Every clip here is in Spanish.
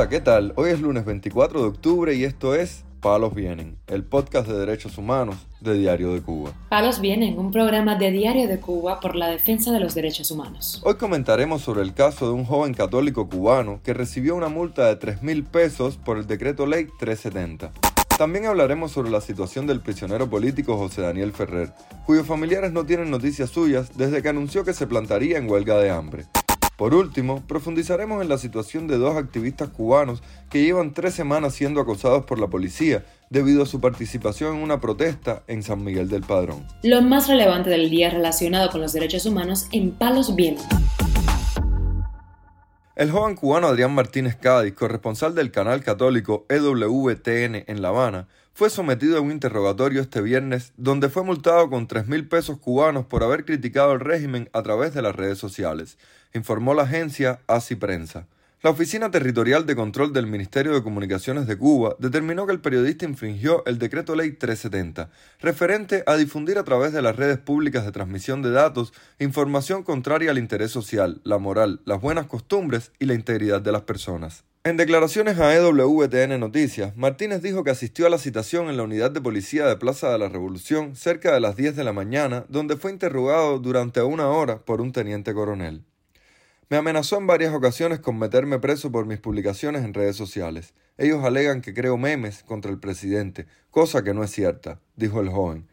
Hola, ¿qué tal? Hoy es lunes 24 de octubre y esto es Palos Vienen, el podcast de derechos humanos de Diario de Cuba. Palos Vienen, un programa de Diario de Cuba por la defensa de los derechos humanos. Hoy comentaremos sobre el caso de un joven católico cubano que recibió una multa de 3 mil pesos por el decreto ley 370. También hablaremos sobre la situación del prisionero político José Daniel Ferrer, cuyos familiares no tienen noticias suyas desde que anunció que se plantaría en huelga de hambre. Por último, profundizaremos en la situación de dos activistas cubanos que llevan tres semanas siendo acosados por la policía debido a su participación en una protesta en San Miguel del Padrón. Lo más relevante del día relacionado con los derechos humanos en Palos Vientos. El joven cubano Adrián Martínez Cádiz, corresponsal del canal católico EWTN en La Habana, fue sometido a un interrogatorio este viernes donde fue multado con 3 mil pesos cubanos por haber criticado el régimen a través de las redes sociales informó la agencia ASI Prensa. La Oficina Territorial de Control del Ministerio de Comunicaciones de Cuba determinó que el periodista infringió el decreto ley 370, referente a difundir a través de las redes públicas de transmisión de datos información contraria al interés social, la moral, las buenas costumbres y la integridad de las personas. En declaraciones a EWTN Noticias, Martínez dijo que asistió a la citación en la unidad de policía de Plaza de la Revolución cerca de las 10 de la mañana, donde fue interrogado durante una hora por un teniente coronel. Me amenazó en varias ocasiones con meterme preso por mis publicaciones en redes sociales. Ellos alegan que creo memes contra el presidente, cosa que no es cierta, dijo el joven.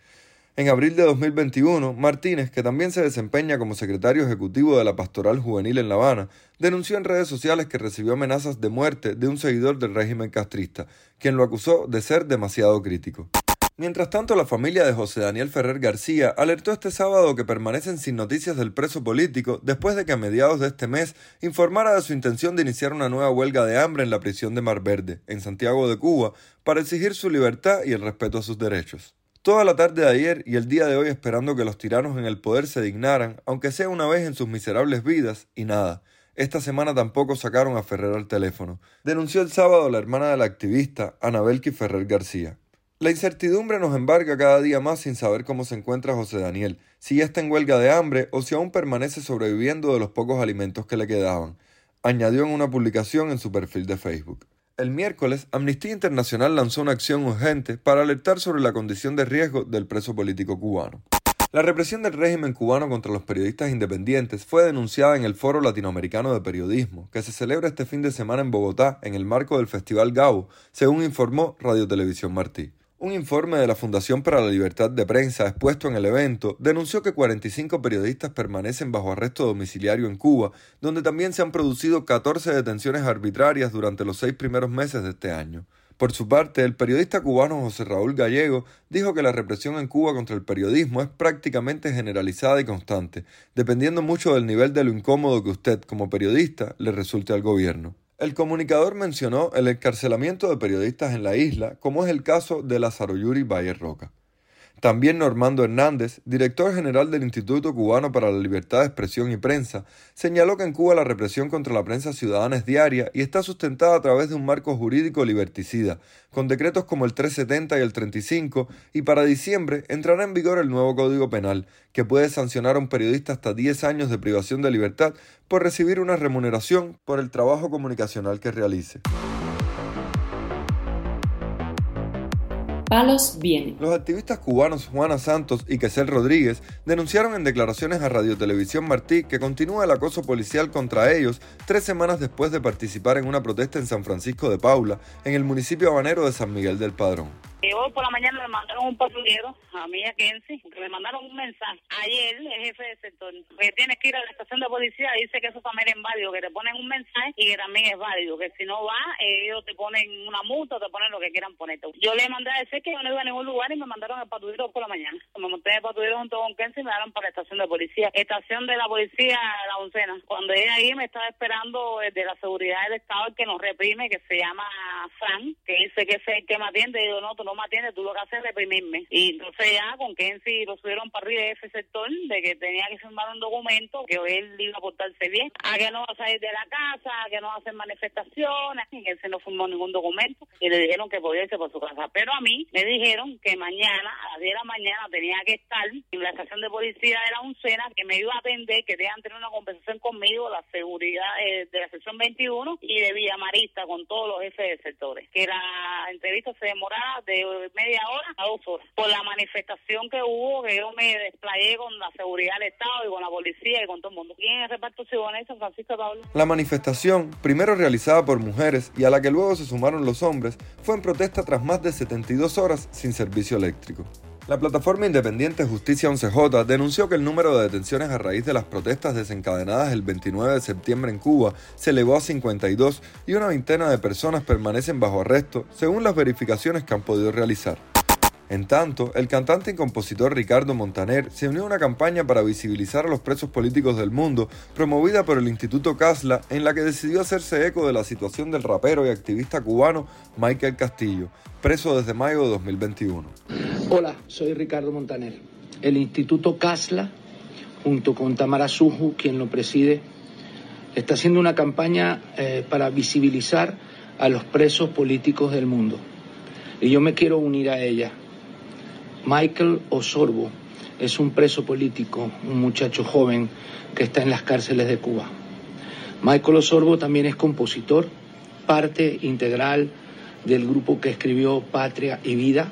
En abril de 2021, Martínez, que también se desempeña como secretario ejecutivo de la Pastoral Juvenil en La Habana, denunció en redes sociales que recibió amenazas de muerte de un seguidor del régimen castrista, quien lo acusó de ser demasiado crítico. Mientras tanto, la familia de José Daniel Ferrer García alertó este sábado que permanecen sin noticias del preso político después de que a mediados de este mes informara de su intención de iniciar una nueva huelga de hambre en la prisión de Mar Verde, en Santiago de Cuba, para exigir su libertad y el respeto a sus derechos. Toda la tarde de ayer y el día de hoy esperando que los tiranos en el poder se dignaran, aunque sea una vez en sus miserables vidas, y nada. Esta semana tampoco sacaron a Ferrer al teléfono. Denunció el sábado la hermana del activista, Anabelki Ferrer García. La incertidumbre nos embarga cada día más sin saber cómo se encuentra José Daniel, si ya está en huelga de hambre o si aún permanece sobreviviendo de los pocos alimentos que le quedaban, añadió en una publicación en su perfil de Facebook. El miércoles, Amnistía Internacional lanzó una acción urgente para alertar sobre la condición de riesgo del preso político cubano. La represión del régimen cubano contra los periodistas independientes fue denunciada en el Foro Latinoamericano de Periodismo, que se celebra este fin de semana en Bogotá en el marco del Festival Gabo, según informó Radio Televisión Martí. Un informe de la Fundación para la Libertad de Prensa expuesto en el evento denunció que 45 periodistas permanecen bajo arresto domiciliario en Cuba, donde también se han producido 14 detenciones arbitrarias durante los seis primeros meses de este año. Por su parte, el periodista cubano José Raúl Gallego dijo que la represión en Cuba contra el periodismo es prácticamente generalizada y constante, dependiendo mucho del nivel de lo incómodo que usted, como periodista, le resulte al gobierno. El comunicador mencionó el encarcelamiento de periodistas en la isla, como es el caso de Lázaro Yuri Valle Roca. También Normando Hernández, director general del Instituto Cubano para la Libertad de Expresión y Prensa, señaló que en Cuba la represión contra la prensa ciudadana es diaria y está sustentada a través de un marco jurídico liberticida, con decretos como el 370 y el 35, y para diciembre entrará en vigor el nuevo Código Penal, que puede sancionar a un periodista hasta 10 años de privación de libertad por recibir una remuneración por el trabajo comunicacional que realice. Palos vienen. Los activistas cubanos Juana Santos y Quesel Rodríguez denunciaron en declaraciones a Radio Televisión Martí que continúa el acoso policial contra ellos tres semanas después de participar en una protesta en San Francisco de Paula, en el municipio habanero de San Miguel del Padrón. Hoy por la mañana me mandaron un patrullero a mí a Kenzie, que me mandaron un mensaje. Ayer, el jefe de sector, que tienes que ir a la estación de policía, dice que eso también es válido, que te ponen un mensaje y que también es válido, que si no va, ellos te ponen una multa, te ponen lo que quieran ponerte. Yo le mandé a decir que yo no iba a ningún lugar y me mandaron al patrullero por la mañana. Me monté el patrullero junto con Kenzie y me dieron para la estación de policía. Estación de la policía, la oncena. Cuando ella ahí me estaba esperando de la seguridad del Estado el que nos reprime, que se llama Fran, que dice que es el que me atiende. Y yo, no, tú no me tú lo que haces es reprimirme. Y entonces ya con Kenzie lo subieron para arriba de ese sector de que tenía que firmar un documento que él iba a portarse bien, a que no va a salir de la casa, a que no va a hacer manifestaciones, y Kenzie no firmó ningún documento y le dijeron que podía irse por su casa. Pero a mí me dijeron que mañana, a las 10 de la mañana, tenía que estar en la estación de policía de la Uncena, que me iba a atender, que tenían tener una conversación conmigo, la seguridad eh, de la sección 21 y de Villamarista con todos los jefes de sectores. Que la entrevista se demoraba de media hora a dos horas. Por la manifestación que hubo, que yo me desplayé con la seguridad del Estado y con la policía y con todo el mundo. ¿Quién en el reparto San Francisco Pablo? La manifestación, primero realizada por mujeres y a la que luego se sumaron los hombres, fue en protesta tras más de 72 horas sin servicio eléctrico. La plataforma independiente Justicia 11J denunció que el número de detenciones a raíz de las protestas desencadenadas el 29 de septiembre en Cuba se elevó a 52 y una veintena de personas permanecen bajo arresto, según las verificaciones que han podido realizar. En tanto, el cantante y compositor Ricardo Montaner se unió a una campaña para visibilizar a los presos políticos del mundo, promovida por el Instituto Casla, en la que decidió hacerse eco de la situación del rapero y activista cubano Michael Castillo, preso desde mayo de 2021. Hola, soy Ricardo Montaner. El Instituto Casla, junto con Tamara Suju, quien lo preside, está haciendo una campaña eh, para visibilizar a los presos políticos del mundo. Y yo me quiero unir a ella. Michael Osorbo es un preso político, un muchacho joven que está en las cárceles de Cuba. Michael Osorbo también es compositor, parte integral del grupo que escribió Patria y Vida.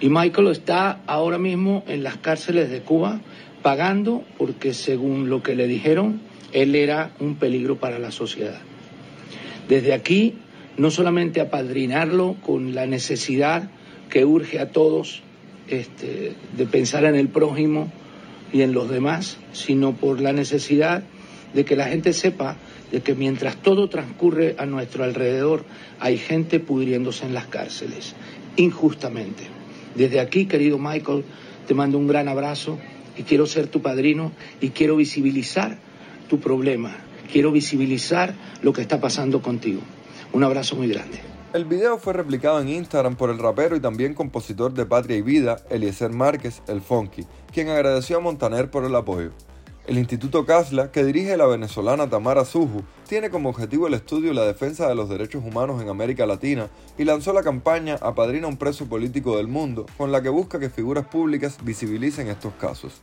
Y Michael está ahora mismo en las cárceles de Cuba pagando porque según lo que le dijeron, él era un peligro para la sociedad. Desde aquí, no solamente apadrinarlo con la necesidad que urge a todos este, de pensar en el prójimo y en los demás, sino por la necesidad de que la gente sepa de que mientras todo transcurre a nuestro alrededor, hay gente pudriéndose en las cárceles, injustamente. Desde aquí, querido Michael, te mando un gran abrazo y quiero ser tu padrino y quiero visibilizar tu problema, quiero visibilizar lo que está pasando contigo. Un abrazo muy grande. El video fue replicado en Instagram por el rapero y también compositor de Patria y Vida, Eliezer Márquez, el Funky, quien agradeció a Montaner por el apoyo. El Instituto Casla, que dirige la venezolana Tamara Suju, tiene como objetivo el estudio y la defensa de los derechos humanos en América Latina y lanzó la campaña Apadrina un preso político del mundo, con la que busca que figuras públicas visibilicen estos casos.